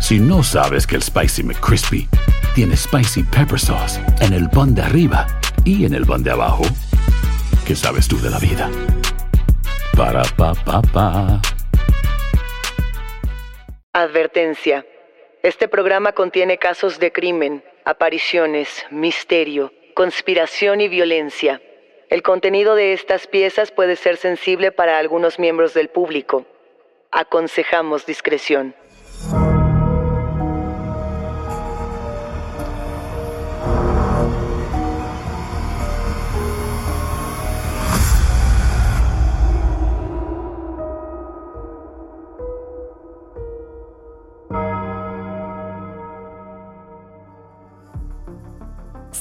Si no sabes que el Spicy McCrispy tiene Spicy Pepper Sauce en el pan de arriba y en el pan de abajo, ¿qué sabes tú de la vida? Para, pa, pa, pa. Advertencia. Este programa contiene casos de crimen, apariciones, misterio, conspiración y violencia. El contenido de estas piezas puede ser sensible para algunos miembros del público. Aconsejamos discreción.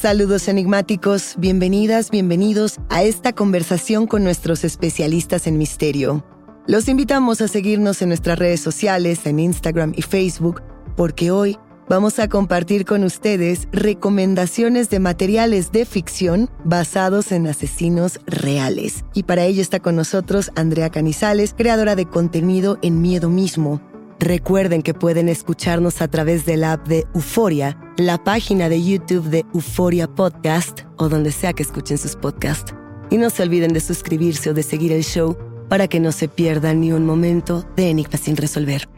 Saludos enigmáticos, bienvenidas, bienvenidos a esta conversación con nuestros especialistas en misterio. Los invitamos a seguirnos en nuestras redes sociales, en Instagram y Facebook, porque hoy vamos a compartir con ustedes recomendaciones de materiales de ficción basados en asesinos reales. Y para ello está con nosotros Andrea Canizales, creadora de contenido en Miedo Mismo. Recuerden que pueden escucharnos a través de la app de Euforia, la página de YouTube de Euforia Podcast o donde sea que escuchen sus podcasts. Y no se olviden de suscribirse o de seguir el show para que no se pierdan ni un momento de Enigma sin resolver.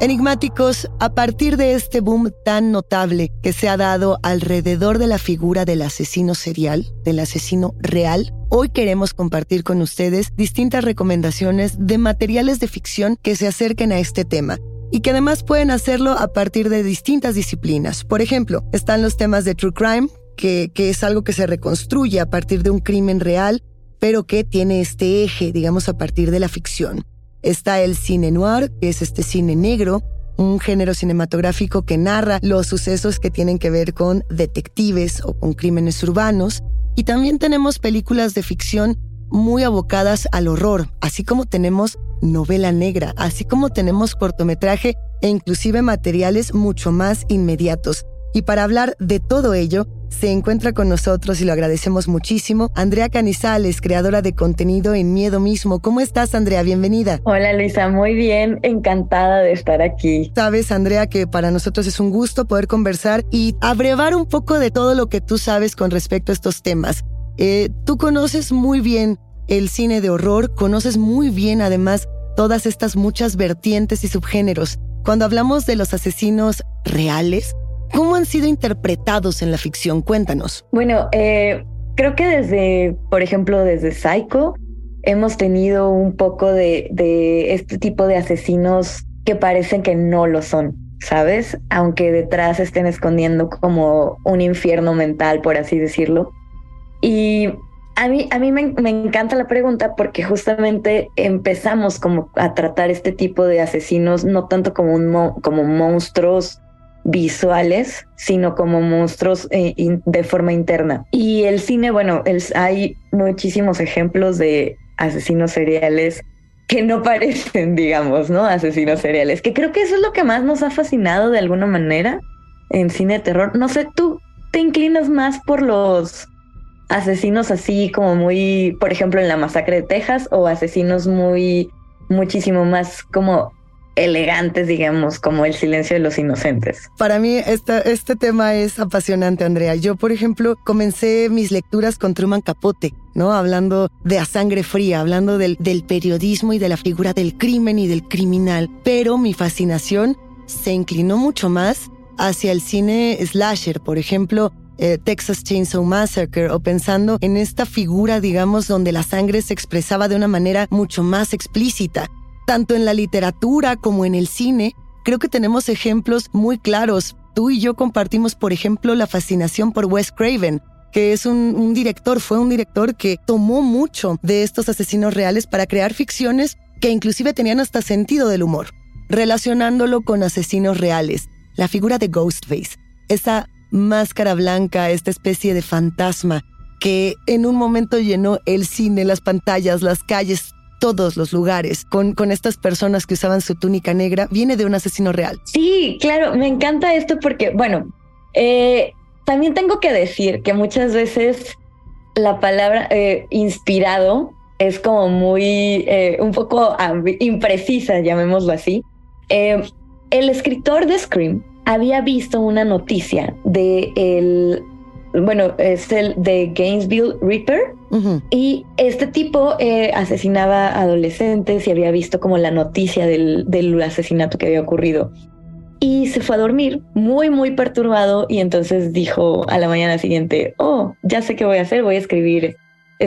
Enigmáticos, a partir de este boom tan notable que se ha dado alrededor de la figura del asesino serial, del asesino real, hoy queremos compartir con ustedes distintas recomendaciones de materiales de ficción que se acerquen a este tema y que además pueden hacerlo a partir de distintas disciplinas. Por ejemplo, están los temas de True Crime, que, es algo que se reconstruye a partir de un crimen real, pero que tiene este eje, digamos, a partir de la ficción. Está el cine noir, que es este cine negro, un género cinematográfico que narra los sucesos que tienen que ver con detectives o con crímenes urbanos. Y también tenemos películas de ficción muy abocadas al horror, así como tenemos novela negra, así como tenemos cortometraje e inclusive materiales mucho más inmediatos. Y para hablar de todo ello, se encuentra con nosotros y lo agradecemos muchísimo Andrea Canizales, creadora de contenido en Miedo Mismo. ¿Cómo estás, Andrea? Bienvenida. Hola Luisa, muy bien, encantada de estar aquí. Sabes, Andrea, que para nosotros es un gusto poder conversar y abrevar un poco de todo lo que tú sabes con respecto a estos temas. Eh, tú conoces muy bien el cine de horror, conoces muy bien además todas estas muchas vertientes y subgéneros. Cuando hablamos de los asesinos reales, ¿Cómo han sido interpretados en la ficción? Cuéntanos. Bueno, eh, creo que desde, por ejemplo, desde Psycho, hemos tenido un poco de, de este tipo de asesinos que parecen que no lo son, ¿sabes? Aunque detrás estén escondiendo como un infierno mental, por así decirlo. Y a mí, a mí me, me, encanta la pregunta porque justamente empezamos como a tratar este tipo de asesinos no tanto como, un mo como monstruos visuales, sino como monstruos eh, de forma interna. Y el cine, bueno, hay muchísimos ejemplos de asesinos seriales que no parecen, digamos, ¿no? Asesinos seriales, que creo que eso es lo que más nos ha fascinado de alguna manera en cine de terror. No sé, tú te inclinas más por los asesinos así como muy, por ejemplo, en la masacre de Texas o asesinos muy, muchísimo más como elegantes, digamos, como el silencio de los inocentes. Para mí este tema es apasionante, Andrea. Yo, por ejemplo, comencé mis lecturas con Truman Capote, ¿no? Hablando de a sangre fría, hablando del, del periodismo y de la figura del crimen y del criminal. Pero mi fascinación se inclinó mucho más hacia el cine slasher, por ejemplo, eh, Texas Chainsaw Massacre o pensando en esta figura, digamos, donde la sangre se expresaba de una manera mucho más explícita. Tanto en la literatura como en el cine, creo que tenemos ejemplos muy claros. Tú y yo compartimos, por ejemplo, la fascinación por Wes Craven, que es un, un director, fue un director que tomó mucho de estos asesinos reales para crear ficciones que inclusive tenían hasta sentido del humor, relacionándolo con asesinos reales. La figura de Ghostface, esa máscara blanca, esta especie de fantasma que en un momento llenó el cine, las pantallas, las calles, todos los lugares con, con estas personas que usaban su túnica negra viene de un asesino real. Sí, claro, me encanta esto porque, bueno, eh, también tengo que decir que muchas veces la palabra eh, inspirado es como muy, eh, un poco imprecisa, llamémoslo así. el escritor de Scream había visto una noticia de el bueno, es el de Gainesville Reaper. Y este tipo eh, asesinaba adolescentes y había visto como la noticia del, del, asesinato que había ocurrido. Y se fue a dormir muy, muy perturbado y entonces dijo a la mañana siguiente, oh, ya sé qué voy a hacer, voy a escribir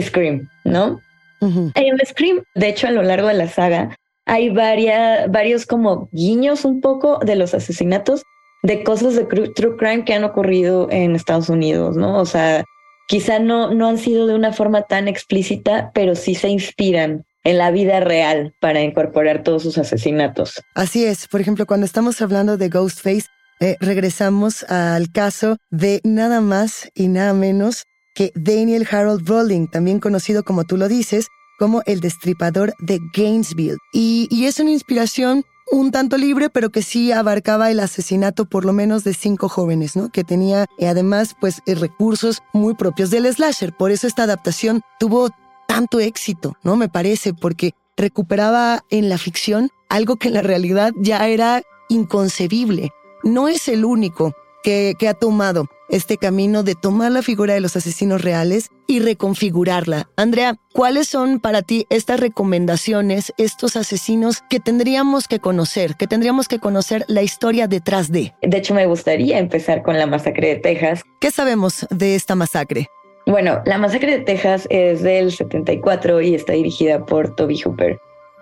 Scream, ¿no? En Scream, de hecho, a lo largo de la saga, hay varias, varios como guiños un poco de los asesinatos de cosas de true crime que han ocurrido en Estados Unidos, ¿no? O sea, quizá no, no han sido de una forma tan explícita, pero sí se inspiran en la vida real para incorporar todos sus asesinatos. Así es. Por ejemplo, cuando estamos hablando de Ghostface, eh, regresamos al caso de nada más y nada menos que Daniel Harold Rowling, también conocido como tú lo dices, como el destripador de Gainesville. Y, y es una inspiración un tanto libre, pero que sí abarcaba el asesinato por lo menos de cinco jóvenes, ¿no? Que tenía eh, además pues eh, recursos muy propios del slasher. Por eso esta adaptación tuvo tanto éxito, ¿no? Me parece, porque recuperaba en la ficción algo que en la realidad ya era inconcebible. No es el único que, que ha tomado este camino de tomar la figura de los asesinos reales y reconfigurarla. Andrea, ¿cuáles son para ti estas recomendaciones, estos asesinos que tendríamos que conocer, que tendríamos que conocer la historia detrás de? De hecho, me gustaría empezar con la masacre de Texas. ¿Qué sabemos de esta masacre? Bueno, la masacre de Texas es del 74 y está dirigida por Toby Hooper.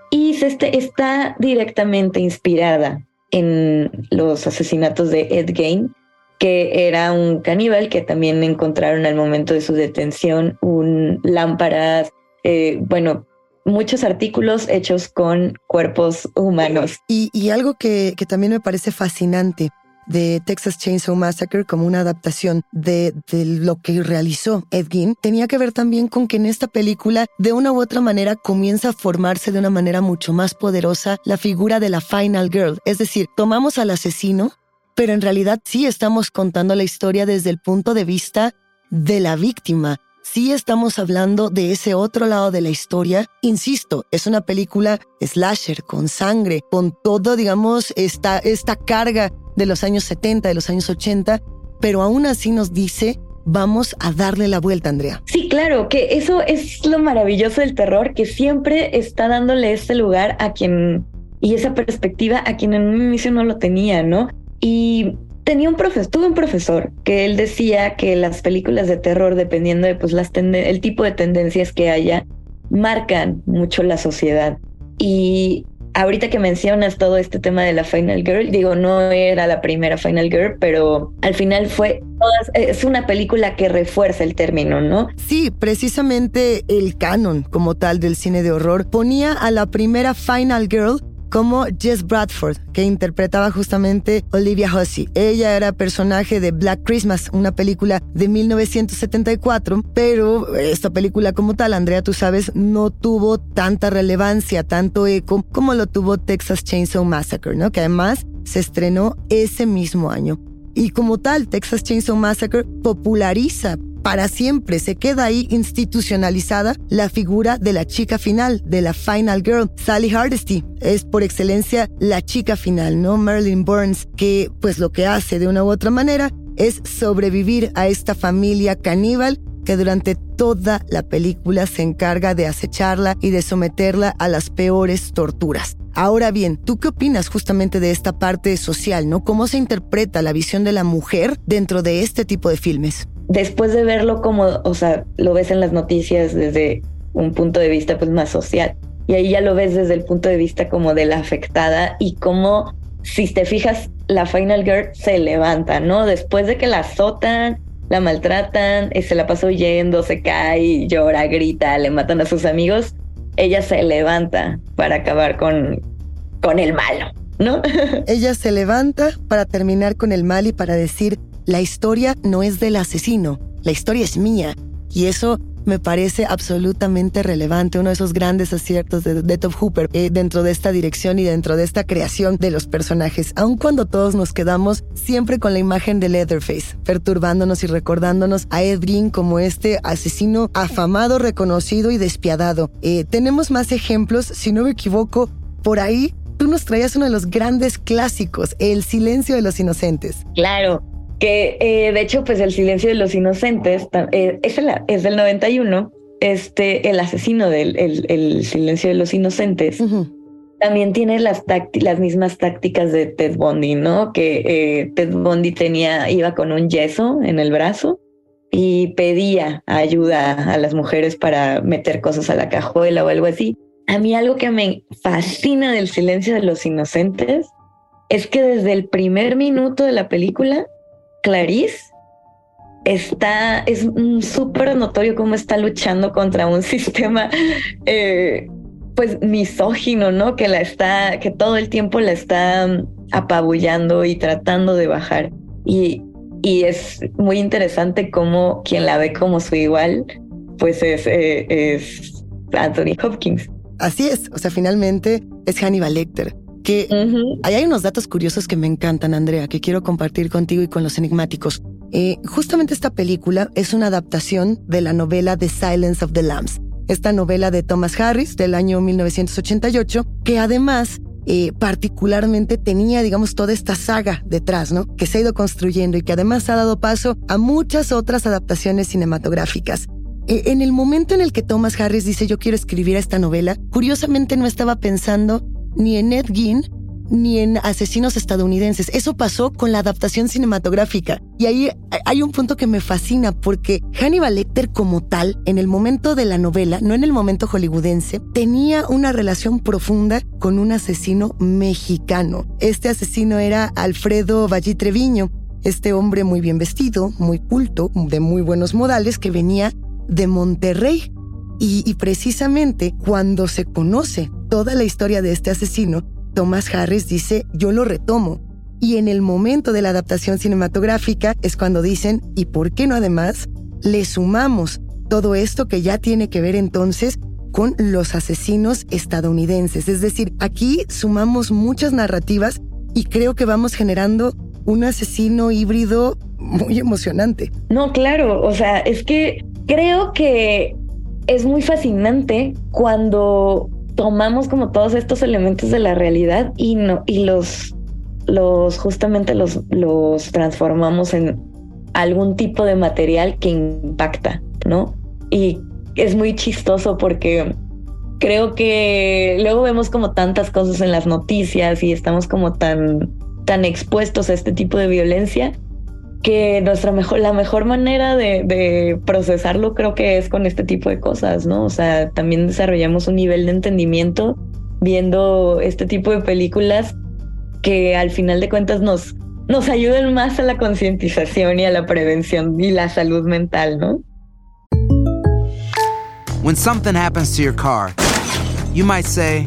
Y este, está directamente inspirada en los asesinatos de Ed Gein, que era un caníbal que también encontraron al momento de su detención un lámparas, eh, bueno, muchos artículos hechos con cuerpos humanos. Y, algo que, que, también me parece fascinante de Texas Chainsaw Massacre como una adaptación de, de, lo que realizó Ed Gein tenía que ver también con que en esta película de una u otra manera comienza a formarse de una manera mucho más poderosa la figura de la Final Girl. Es decir, tomamos al asesino, pero en realidad sí estamos contando la historia desde el punto de vista de la víctima. Sí estamos hablando de ese otro lado de la historia. Insisto, es una película slasher, con sangre, con todo, digamos, esta, esta carga de los años 70, de los años 80, pero aún así nos dice, vamos a darle la vuelta, Andrea. Sí, claro, que eso es lo maravilloso del terror, que siempre está dándole este lugar a quien, y esa perspectiva a quien en un inicio no lo tenía, ¿no? Y tenía un profesor, tuve un profesor que él decía que las películas de terror, dependiendo de pues las el tipo de tendencias que haya, marcan mucho la sociedad. Y ahorita que mencionas todo este tema de la Final Girl, digo, no era la primera Final Girl, pero al final fue, es una película que refuerza el término, ¿no? Sí, precisamente el canon como tal del cine de horror ponía a la primera Final Girl como Jess Bradford, que interpretaba justamente Olivia Hussey. Ella era personaje de Black Christmas, una película de 1974, pero esta película como tal, Andrea, tú sabes, no tuvo tanta relevancia, tanto eco como lo tuvo Texas Chainsaw Massacre, ¿no? Que además se estrenó ese mismo año. Y como tal, Texas Chainsaw Massacre populariza para siempre, se queda ahí institucionalizada la figura de la chica final, de la final girl. Sally Hardesty es por excelencia la chica final, ¿no? Marilyn Burns, que pues lo que hace de una u otra manera es sobrevivir a esta familia caníbal que durante toda la película se encarga de acecharla y de someterla a las peores torturas. Ahora bien, ¿tú qué opinas justamente de esta parte social, no? ¿Cómo se interpreta la visión de la mujer dentro de este tipo de filmes? Después de verlo como, o sea, lo ves en las noticias desde un punto de vista pues más social. Y ahí ya lo ves desde el punto de vista como de la afectada y cómo, si te fijas, la Final Girl se levanta, ¿no? Después de que la azotan, la maltratan, y se la pasa huyendo, se cae, llora, grita, le matan a sus amigos, ella se levanta para acabar con, con el malo, ¿no? ella se levanta para terminar con el mal y para decir, la historia no es del asesino, la historia es mía. Y eso me parece absolutamente relevante, uno de esos grandes aciertos de, de Top Hooper eh, dentro de esta dirección y dentro de esta creación de los personajes, aun cuando todos nos quedamos siempre con la imagen de Leatherface, perturbándonos y recordándonos a Ed Gein como este asesino afamado, reconocido y despiadado. Eh, tenemos más ejemplos, si no me equivoco, por ahí tú nos traías uno de los grandes clásicos, El silencio de los inocentes. Claro, que eh, de hecho, pues el silencio de los inocentes eh, es, es, del 91, este, el asesino del el, silencio de los inocentes. También tiene las, las mismas tácticas de Ted Bundy, ¿no? Que eh, Ted Bundy tenía, iba con un yeso en el brazo y pedía ayuda a las mujeres para meter cosas a la cajuela o algo así. A mí algo que me fascina del silencio de los inocentes es que desde el primer minuto de la película Clarice está, es súper notorio cómo está luchando contra un sistema eh, pues misógino, ¿no? Que la está, que todo el tiempo la está apabullando y tratando de bajar. Y, y es muy interesante cómo quien la ve como su igual, pues es, eh, es Anthony Hopkins. Así es, o sea, finalmente es Hannibal Lecter que ahí hay unos datos curiosos que me encantan, Andrea, que quiero compartir contigo y con los enigmáticos. Eh, justamente esta película es una adaptación de la novela The Silence of the Lambs, esta novela de Thomas Harris del año 1988, que además eh, particularmente tenía, digamos, toda esta saga detrás, ¿no? Que se ha ido construyendo y que además ha dado paso a muchas otras adaptaciones cinematográficas. Eh, en el momento en el que Thomas Harris dice yo quiero escribir esta novela, curiosamente no estaba pensando ni en Ed Gein, ni en asesinos estadounidenses. Eso pasó con la adaptación cinematográfica. Y ahí hay un punto que me fascina porque Hannibal Lecter como tal, en el momento de la novela, no en el momento hollywoodense, tenía una relación profunda con un asesino mexicano. Este asesino era Alfredo Valli Treviño, este hombre muy bien vestido, muy culto, de muy buenos modales, que venía de Monterrey. Y precisamente cuando se conoce toda la historia de este asesino, Thomas Harris dice, yo lo retomo. Y en el momento de la adaptación cinematográfica es cuando dicen, ¿y por qué no además le sumamos todo esto que ya tiene que ver entonces con los asesinos estadounidenses? Es decir, aquí sumamos muchas narrativas y creo que vamos generando un asesino híbrido muy emocionante. No, claro, o sea, es que creo que es muy fascinante cuando tomamos como todos estos elementos de la realidad y no y los los justamente los los transformamos en algún tipo de material que impacta, ¿no? Y es muy chistoso porque creo que luego vemos como tantas cosas en las noticias y estamos como tan tan expuestos a este tipo de violencia que nuestra mejor, la mejor manera de, procesarlo creo que es con este tipo de cosas, ¿no? O sea, también desarrollamos un nivel de entendimiento viendo este tipo de películas que al final de cuentas nos, nos ayuden más a la concientización y a la prevención y la salud mental, ¿no? When something happens to your car, you might say,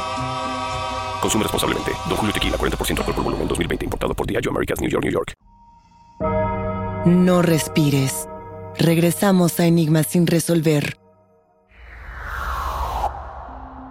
Consume responsablemente. Don Julio Tequila, 40% alcohol por volumen, 2020. Importado por Diageo Americas, New York, New York. No respires. Regresamos a Enigmas sin resolver.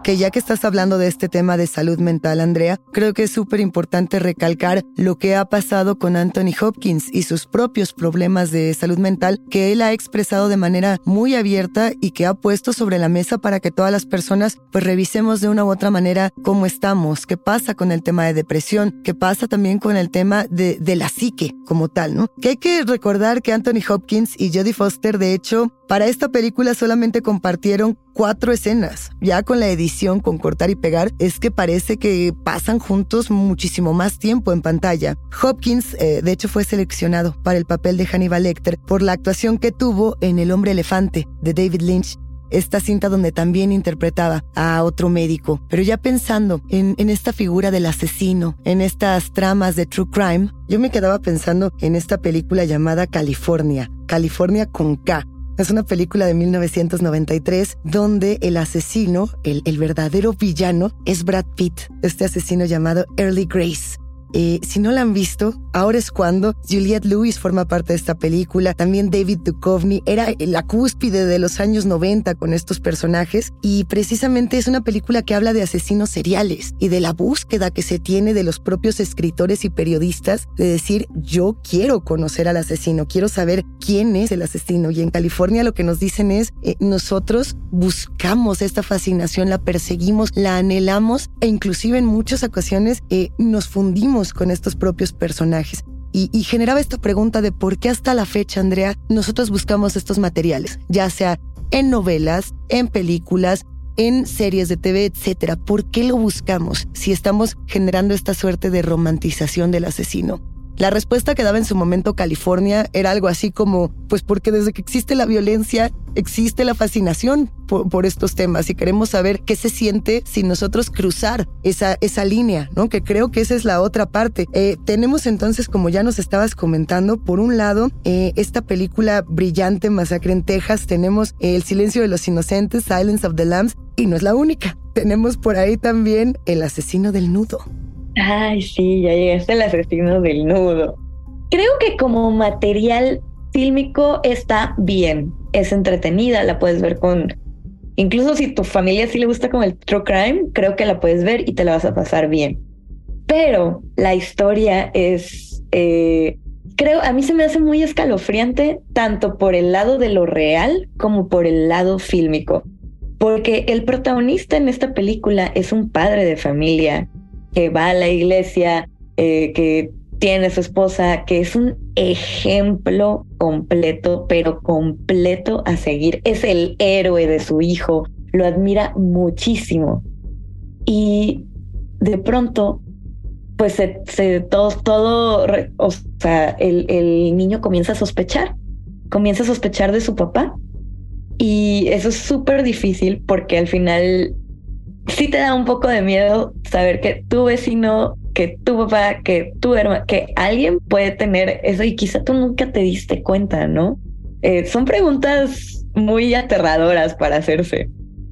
Que ya que estás hablando de este tema de salud mental, Andrea, creo que es súper importante recalcar lo que ha pasado con Anthony Hopkins y sus propios problemas de salud mental que él ha expresado de manera muy abierta y que ha puesto sobre la mesa para que todas las personas pues revisemos de una u otra manera cómo estamos, qué pasa con el tema de depresión, qué pasa también con el tema de, de la psique como tal, ¿no? Que hay que recordar que Anthony Hopkins y Jodie Foster, de hecho, para esta película solamente compartieron cuatro escenas. Ya con la edición, con cortar y pegar, es que parece que pasan juntos muchísimo más tiempo en pantalla. Hopkins, eh, de hecho, fue seleccionado para el papel de Hannibal Lecter por la actuación que tuvo en El hombre elefante de David Lynch esta cinta donde también interpretaba a otro médico. Pero ya pensando en, en, esta figura del asesino, en estas tramas de true crime, yo me quedaba pensando en esta película llamada California, California con K. Es una película de 1993 donde el asesino, el, el verdadero villano, es Brad Pitt, este asesino llamado Early Grace. Eh, si no la han visto, ahora es cuando Juliette Lewis forma parte de esta película. También David Duchovny era la cúspide de los años 90 con estos personajes. Y precisamente es una película que habla de asesinos seriales y de la búsqueda que se tiene de los propios escritores y periodistas de decir, yo quiero conocer al asesino, quiero saber quién es el asesino. Y en California lo que nos dicen es, eh, nosotros buscamos esta fascinación, la perseguimos, la anhelamos e inclusive en muchas ocasiones eh, nos fundimos con estos propios personajes. Y, y, generaba esta pregunta de por qué hasta la fecha, Andrea, nosotros buscamos estos materiales, ya sea en novelas, en películas, en series de TV, etcétera. ¿Por qué lo buscamos si estamos generando esta suerte de romantización del asesino? La respuesta que daba en su momento California era algo así como, pues porque desde que existe la violencia, existe la fascinación por, estos temas y queremos saber qué se siente sin nosotros cruzar esa, esa línea, ¿no? Que creo que esa es la otra parte. Eh, tenemos entonces, como ya nos estabas comentando, por un lado, eh, esta película brillante, Masacre en Texas, tenemos El silencio de los inocentes, Silence of the Lambs, y no es la única. Tenemos por ahí también El asesino del nudo. Ay, sí, ya llegaste al asesino del nudo. Creo que como material fílmico está bien, es entretenida, la puedes ver con... Incluso si tu familia sí le gusta como el true crime, creo que la puedes ver y te la vas a pasar bien. Pero la historia es, eh, creo, a mí se me hace muy escalofriante, tanto por el lado de lo real como por el lado fílmico. Porque el protagonista en esta película es un padre de familia que va a la iglesia, eh, que tiene su esposa, que es un ejemplo completo, pero completo a seguir. Es el héroe de su hijo, lo admira muchísimo. Y de pronto pues se, todo, todo, o sea, el, el niño comienza a sospechar, comienza a sospechar de su papá. Y eso es súper difícil porque al final sí te da un poco de miedo saber que tu vecino, que tu papá, que tu hermano, que alguien puede tener eso y quizá tú nunca te diste cuenta, ¿no? Eh, son preguntas muy aterradoras para hacerse.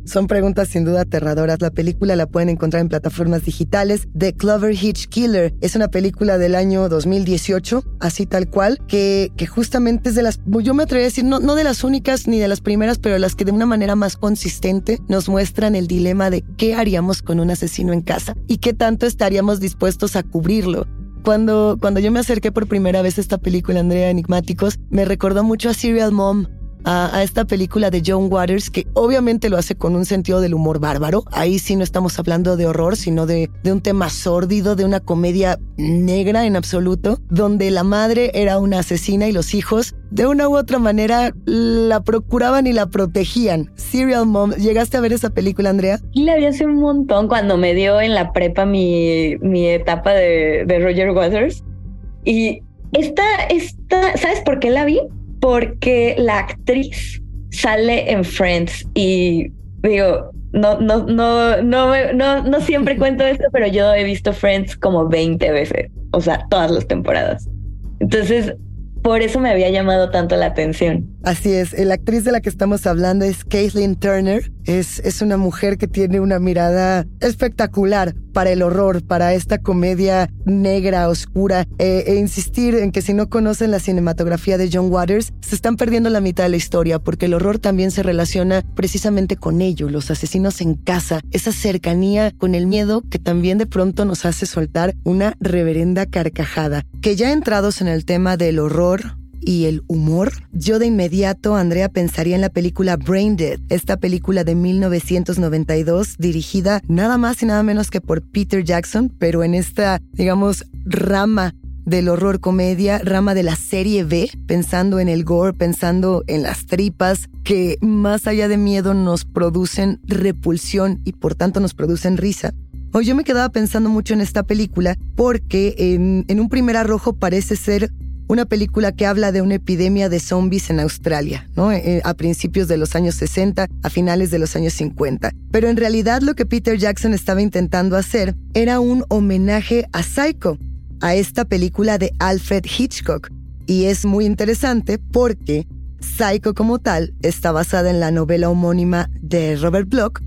Son preguntas sin duda aterradoras. La película la pueden encontrar en plataformas digitales. The Clover Hitch Killer es una película del año 2018, así tal cual, que, que justamente es de las, yo me atrevería a decir, no, no de las únicas ni de las primeras, pero las que de una manera más consistente nos muestran el dilema de qué haríamos con un asesino en casa y qué tanto estaríamos dispuestos a cubrirlo. Cuando, cuando yo me acerqué por primera vez a esta película, Andrea Enigmáticos, me recordó mucho a Serial Mom, a, esta película de John Waters, que obviamente lo hace con un sentido del humor bárbaro. Ahí sí no estamos hablando de horror, sino de, de un tema sórdido, de una comedia negra en absoluto, donde la madre era una asesina y los hijos de una u otra manera la procuraban y la protegían. Serial Mom, ¿llegaste a ver esa película, Andrea? La vi hace un montón cuando me dio en la prepa mi, mi etapa de, de Roger Waters. Y esta, esta, ¿sabes por qué la vi? Porque la actriz sale en Friends y digo, no, no, no, no, no, no siempre cuento esto, pero yo he visto Friends como 20 veces, o sea, todas las temporadas. Entonces, por eso me había llamado tanto la atención. Así es, la actriz de la que estamos hablando es Caitlin Turner. Es, es una mujer que tiene una mirada espectacular para el horror, para esta comedia negra, oscura, eh, e insistir en que si no conocen la cinematografía de John Waters, se están perdiendo la mitad de la historia, porque el horror también se relaciona precisamente con ello, los asesinos en casa, esa cercanía con el miedo que también de pronto nos hace soltar una reverenda carcajada. Que ya entrados en el tema del horror, y el humor, yo de inmediato, Andrea, pensaría en la película Brain Dead, esta película de 1992 dirigida nada más y nada menos que por Peter Jackson, pero en esta, digamos, rama del horror comedia, rama de la serie B, pensando en el gore, pensando en las tripas, que más allá de miedo nos producen repulsión y por tanto nos producen risa. Hoy yo me quedaba pensando mucho en esta película porque en, en un primer arrojo parece ser una película que habla de una epidemia de zombies en Australia, ¿no? Eh, eh, a principios de los años 60, a finales de los años 50. Pero en realidad lo que Peter Jackson estaba intentando hacer era un homenaje a Psycho, a esta película de Alfred Hitchcock. Y es muy interesante porque Psycho como tal está basada en la novela homónima de Robert Bloch,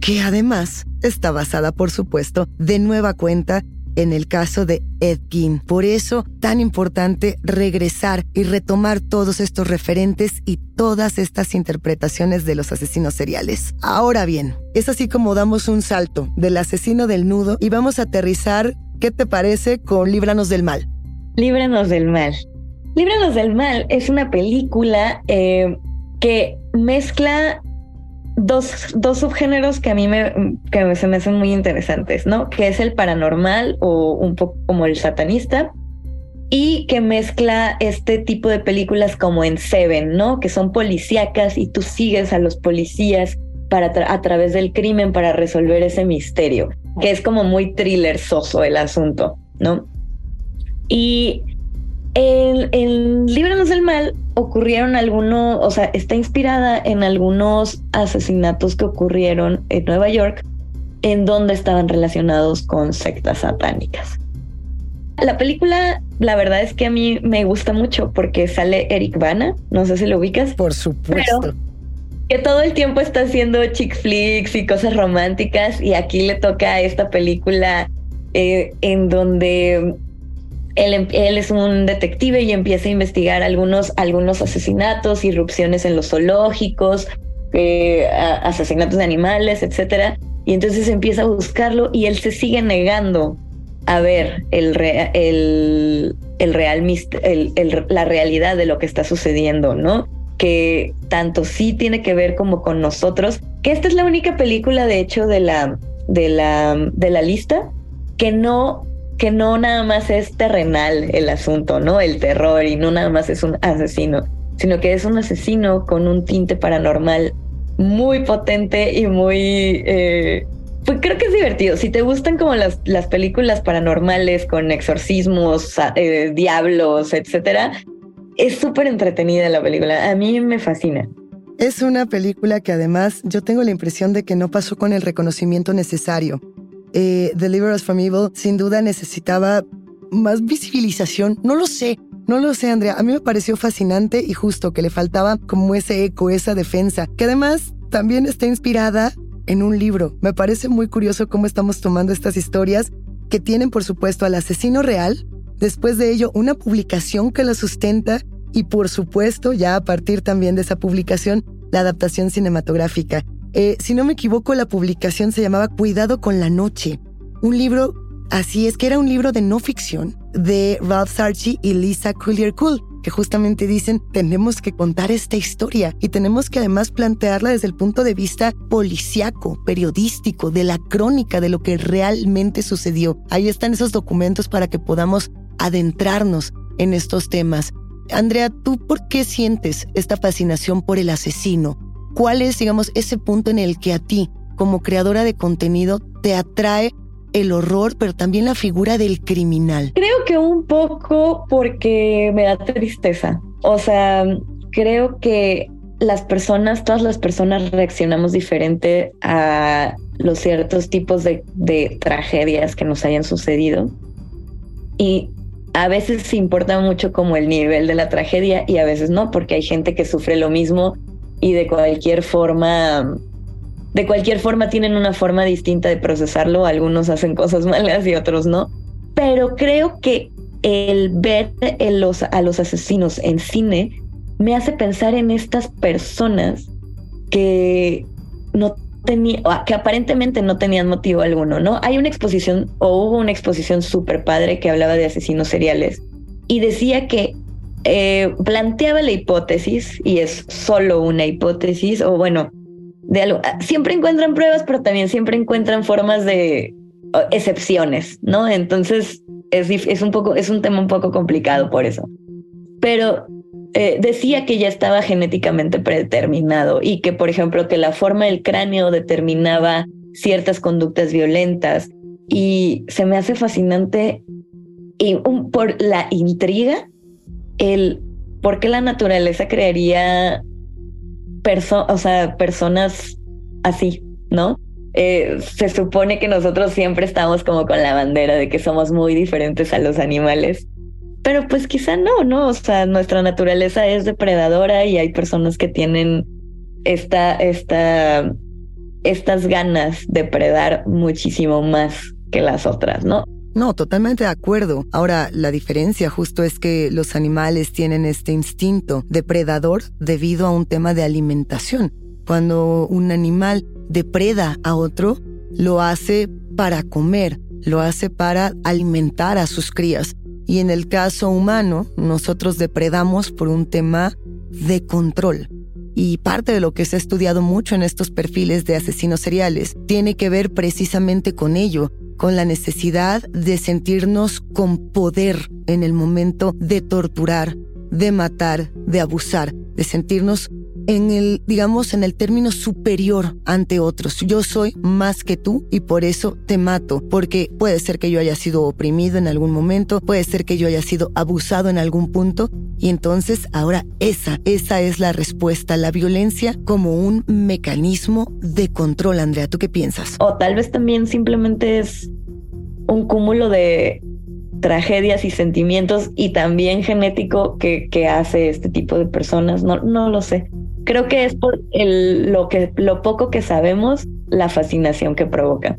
que además está basada, por supuesto, de nueva cuenta en el caso de Ed Por eso, tan importante regresar y retomar todos estos referentes y todas estas interpretaciones de los asesinos seriales. Ahora bien, es así como damos un salto del asesino del nudo y vamos a aterrizar, ¿qué te parece con Líbranos del Mal? Líbranos del Mal. Líbranos del Mal es una película eh, que mezcla dos, dos subgéneros que a mí me, que se me hacen muy interesantes, ¿no? Que es el paranormal o un poco como el satanista y que mezcla este tipo de películas como en Seven, ¿no? Que son policíacas y tú sigues a los policías para a través del crimen para resolver ese misterio, que es como muy thriller soso el asunto, ¿no? Y en, en Líbranos del Mal ocurrieron algunos, o sea, está inspirada en algunos asesinatos que ocurrieron en Nueva York en donde estaban relacionados con sectas satánicas. La película, la verdad es que a mí me gusta mucho porque sale Eric Bana, no sé si lo ubicas. Por supuesto. que todo el tiempo está haciendo chick flicks y cosas románticas y aquí le toca esta película eh, en donde Em, él, es un detective y empieza a investigar algunos, algunos asesinatos, irrupciones en los zoológicos, eh, asesinatos de animales, etcétera. Y entonces empieza a buscarlo y él se sigue negando a ver el, el, el real el, la realidad de lo que está sucediendo, ¿no? Que tanto sí tiene que ver como con nosotros, que esta es la única película, de hecho, de la, de la, de la lista que no que no nada más es terrenal el asunto, ¿no? El terror y no nada más es un asesino, sino que es un asesino con un tinte paranormal muy potente y muy, eh, pues creo que es divertido. Si te gustan como las, las películas paranormales con exorcismos, eh, diablos, etcétera, es súper entretenida la película. A mí me fascina. Es una película que además yo tengo la impresión de que no pasó con el reconocimiento necesario. Eh, Deliver Us From Evil sin duda necesitaba más visibilización. No lo sé, no lo sé, Andrea. A mí me pareció fascinante y justo que le faltaba como ese eco, esa defensa, que además también está inspirada en un libro. Me parece muy curioso cómo estamos tomando estas historias que tienen, por supuesto, al asesino real, después de ello una publicación que la sustenta y, por supuesto, ya a partir también de esa publicación, la adaptación cinematográfica. Eh, si no me equivoco, la publicación se llamaba Cuidado con la Noche, un libro, así es que era un libro de no ficción de Ralph Sarchi y Lisa Collier Cool que justamente dicen tenemos que contar esta historia y tenemos que además plantearla desde el punto de vista policiaco, periodístico, de la crónica de lo que realmente sucedió. Ahí están esos documentos para que podamos adentrarnos en estos temas. Andrea, ¿tú por qué sientes esta fascinación por el asesino? ¿Cuál es, digamos, ese punto en el que a ti, como creadora de contenido, te atrae el horror, pero también la figura del criminal? Creo que un poco porque me da tristeza. O sea, creo que las personas, todas las personas reaccionamos diferente a los ciertos tipos de, tragedias que nos hayan sucedido. Y a veces importa mucho como el nivel de la tragedia y a veces no, porque hay gente que sufre lo mismo y de cualquier forma de cualquier forma tienen una forma distinta de procesarlo, algunos hacen cosas malas y otros no, pero creo que el ver los, a los asesinos en cine me hace pensar en estas personas que no tenía, que aparentemente no tenían motivo alguno, ¿no? Hay una exposición o hubo una exposición súper padre que hablaba de asesinos seriales y decía que eh, planteaba la hipótesis, y es solo una hipótesis, o bueno, de algo. Ah, siempre encuentran pruebas, pero también siempre encuentran formas de excepciones, ¿no? Entonces es, un poco, es un tema un poco complicado por eso. Pero eh, decía que ya estaba genéticamente predeterminado y que, por ejemplo, que la forma del cráneo determinaba ciertas conductas violentas y se me hace fascinante y por la intriga, el por qué la naturaleza crearía o sea, personas así, ¿no? Eh, se supone que nosotros siempre estamos como con la bandera de que somos muy diferentes a los animales, pero pues quizá no, ¿no? O sea, nuestra naturaleza es depredadora y hay personas que tienen esta, esta, estas ganas de predar muchísimo más que las otras, ¿no? No, totalmente de acuerdo. Ahora, la diferencia justo es que los animales tienen este instinto depredador debido a un tema de alimentación. Cuando un animal depreda a otro, lo hace para comer, lo hace para alimentar a sus crías. Y en el caso humano, nosotros depredamos por un tema de control. Y parte de lo que se ha estudiado mucho en estos perfiles de asesinos seriales tiene que ver precisamente con ello, con la necesidad de sentirnos con poder en el momento de torturar, de matar, de abusar, de sentirnos en el, digamos, en el término superior ante otros. Yo soy más que tú y por eso te mato, porque puede ser que yo haya sido oprimido en algún momento, puede ser que yo haya sido abusado en algún punto y entonces ahora esa, esa es la respuesta, la violencia como un mecanismo de control. Andrea, ¿tú qué piensas? O tal vez también simplemente es un cúmulo de tragedias y sentimientos y también genético que, hace este tipo de personas. No, no lo sé. Creo que es por el, lo, que, lo poco que sabemos, la fascinación que provoca.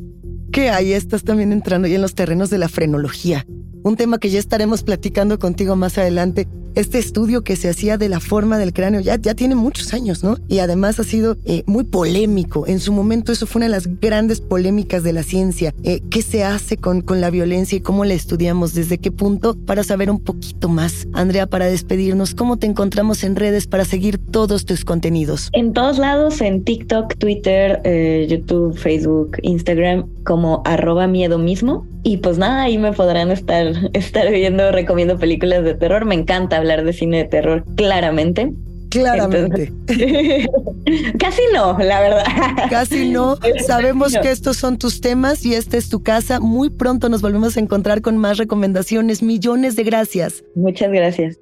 Que ahí estás también entrando ya en los terrenos de la frenología, un tema que ya estaremos platicando contigo más adelante este estudio que se hacía de la forma del cráneo ya, ya tiene muchos años, ¿no? Y además ha sido eh, muy polémico. En su momento eso fue una de las grandes polémicas de la ciencia. Eh, ¿Qué se hace con, con la violencia y cómo la estudiamos? ¿Desde qué punto? Para saber un poquito más. Andrea, para despedirnos, ¿cómo te encontramos en redes para seguir todos tus contenidos? En todos lados, en TikTok, Twitter, eh, YouTube, Facebook, Instagram, como arroba miedo mismo. Y pues nada, ahí me podrán estar, estar viendo, recomiendo películas de terror. Me encanta hablar de cine de terror, claramente. Claramente. casi no, la verdad. Casi no. Sabemos que estos son tus temas y esta es tu casa. Muy pronto nos volvemos a encontrar con más recomendaciones. Millones de gracias. Muchas gracias.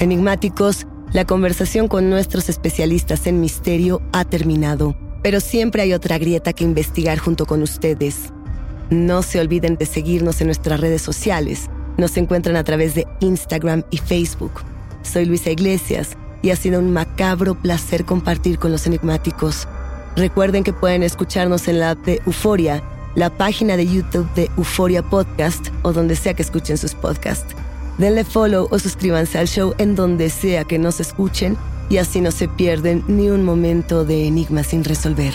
Enigmáticos, la conversación con nuestros especialistas en misterio ha terminado, pero siempre hay otra grieta que investigar junto con ustedes. No se olviden de seguirnos en nuestras redes sociales. Nos encuentran a través de Instagram y Facebook. Soy Luisa Iglesias y ha sido un macabro placer compartir con los enigmáticos. Recuerden que pueden escucharnos en la app de Euforia, la página de YouTube de Euforia Podcast o donde sea que escuchen sus podcasts. Denle follow o suscríbanse al show en donde sea que nos escuchen y así no se pierden ni un momento de enigma sin resolver.